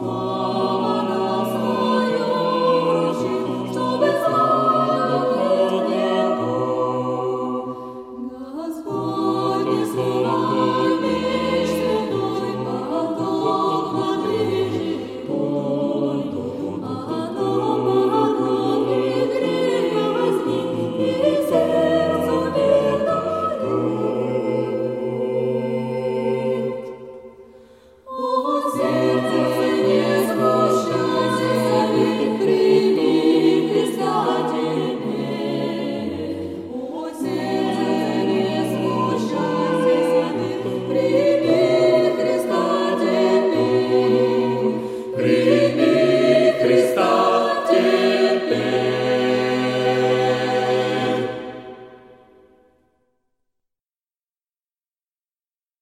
one.